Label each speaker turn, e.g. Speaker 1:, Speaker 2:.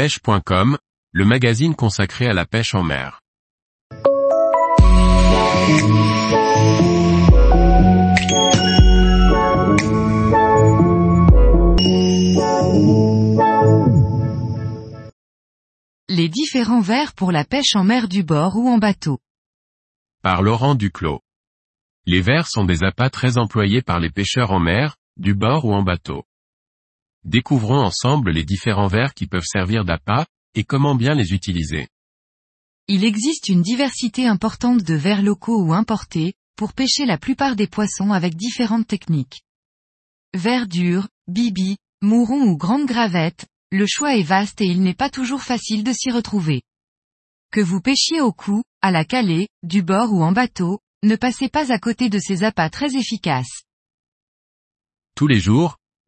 Speaker 1: pêche.com, le magazine consacré à la pêche en mer.
Speaker 2: Les différents vers pour la pêche en mer du bord ou en bateau.
Speaker 1: Par Laurent Duclos. Les vers sont des appâts très employés par les pêcheurs en mer, du bord ou en bateau. Découvrons ensemble les différents vers qui peuvent servir d'appât, et comment bien les utiliser.
Speaker 2: Il existe une diversité importante de vers locaux ou importés, pour pêcher la plupart des poissons avec différentes techniques. Vers dur, bibi, mouron ou grande gravette, le choix est vaste et il n'est pas toujours facile de s'y retrouver. Que vous pêchiez au cou, à la calée, du bord ou en bateau, ne passez pas à côté de ces appâts très efficaces.
Speaker 1: Tous les jours,